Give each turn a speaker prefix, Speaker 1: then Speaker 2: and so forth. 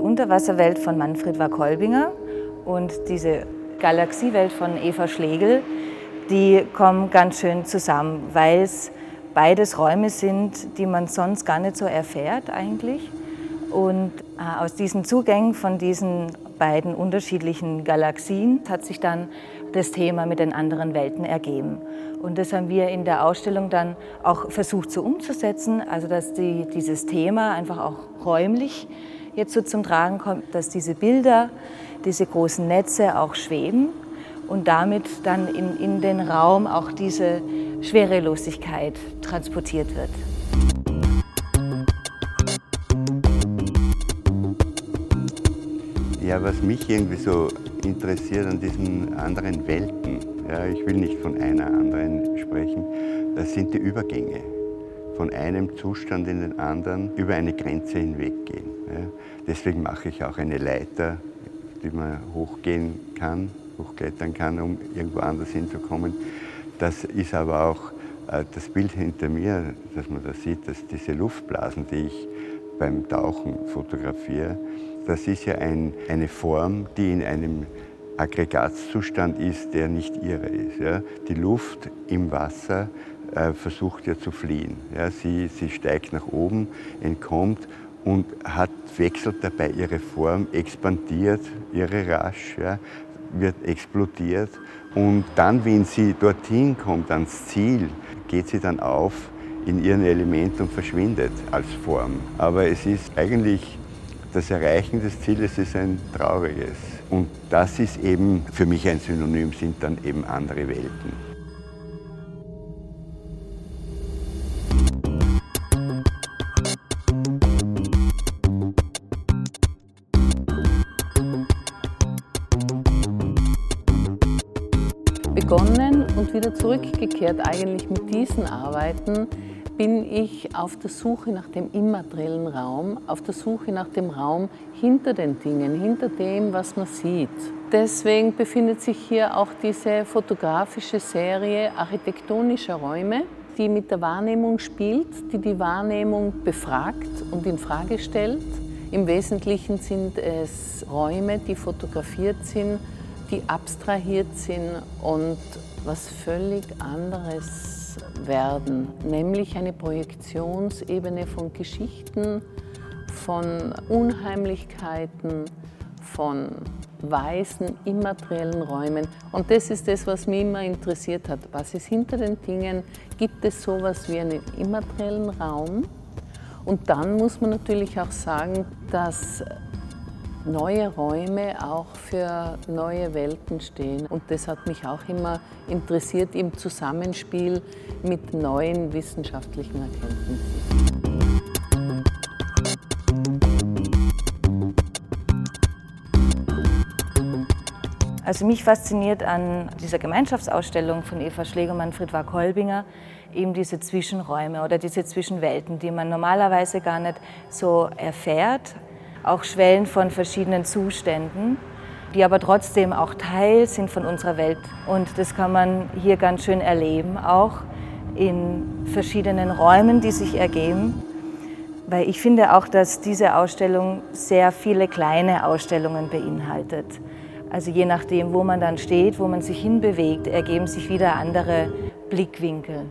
Speaker 1: Unterwasserwelt von Manfred Wackolbinger und diese Galaxiewelt von Eva Schlegel, die kommen ganz schön zusammen, weil es beides Räume sind, die man sonst gar nicht so erfährt eigentlich. Und äh, aus diesen Zugängen von diesen beiden unterschiedlichen Galaxien hat sich dann das Thema mit den anderen Welten ergeben. Und das haben wir in der Ausstellung dann auch versucht so umzusetzen, also dass die, dieses Thema einfach auch räumlich jetzt so zum Tragen kommt, dass diese Bilder, diese großen Netze auch schweben und damit dann in, in den Raum auch diese Schwerelosigkeit transportiert wird.
Speaker 2: Ja, was mich irgendwie so interessiert an diesen anderen Welten, ja, ich will nicht von einer anderen sprechen, das sind die Übergänge. Von einem Zustand in den anderen über eine Grenze hinweggehen. Deswegen mache ich auch eine Leiter, die man hochgehen kann, hochklettern kann, um irgendwo anders hinzukommen. Das ist aber auch äh, das Bild hinter mir, dass man da sieht, dass diese Luftblasen, die ich beim Tauchen fotografiere, das ist ja ein, eine Form, die in einem Aggregatzustand ist, der nicht ihre ist. Ja. Die Luft im Wasser versucht ja zu fliehen. Ja. Sie, sie steigt nach oben, entkommt und hat, wechselt dabei ihre Form, expandiert ihre rasch, ja, wird explodiert und dann, wenn sie dorthin kommt, ans Ziel, geht sie dann auf in ihren Element und verschwindet als Form. Aber es ist eigentlich das Erreichen des Zieles ist ein trauriges. Und das ist eben für mich ein Synonym, sind dann eben andere Welten.
Speaker 3: Begonnen und wieder zurückgekehrt eigentlich mit diesen Arbeiten bin ich auf der Suche nach dem immateriellen Raum, auf der Suche nach dem Raum hinter den Dingen, hinter dem, was man sieht. Deswegen befindet sich hier auch diese fotografische Serie architektonischer Räume, die mit der Wahrnehmung spielt, die die Wahrnehmung befragt und in Frage stellt. Im Wesentlichen sind es Räume, die fotografiert sind, die abstrahiert sind und was völlig anderes werden, nämlich eine Projektionsebene von Geschichten, von Unheimlichkeiten, von weißen, immateriellen Räumen. Und das ist das, was mich immer interessiert hat. Was ist hinter den Dingen? Gibt es sowas wie einen immateriellen Raum? Und dann muss man natürlich auch sagen, dass neue Räume auch für neue Welten stehen. Und das hat mich auch immer interessiert im Zusammenspiel mit neuen wissenschaftlichen Erkenntnissen.
Speaker 1: Also mich fasziniert an dieser Gemeinschaftsausstellung von Eva Schlegermann, Friedwag Kolbinger eben diese Zwischenräume oder diese Zwischenwelten, die man normalerweise gar nicht so erfährt, auch Schwellen von verschiedenen Zuständen, die aber trotzdem auch Teil sind von unserer Welt. Und das kann man hier ganz schön erleben, auch in verschiedenen Räumen, die sich ergeben. Weil ich finde auch, dass diese Ausstellung sehr viele kleine Ausstellungen beinhaltet. Also je nachdem, wo man dann steht, wo man sich hinbewegt, ergeben sich wieder andere Blickwinkel.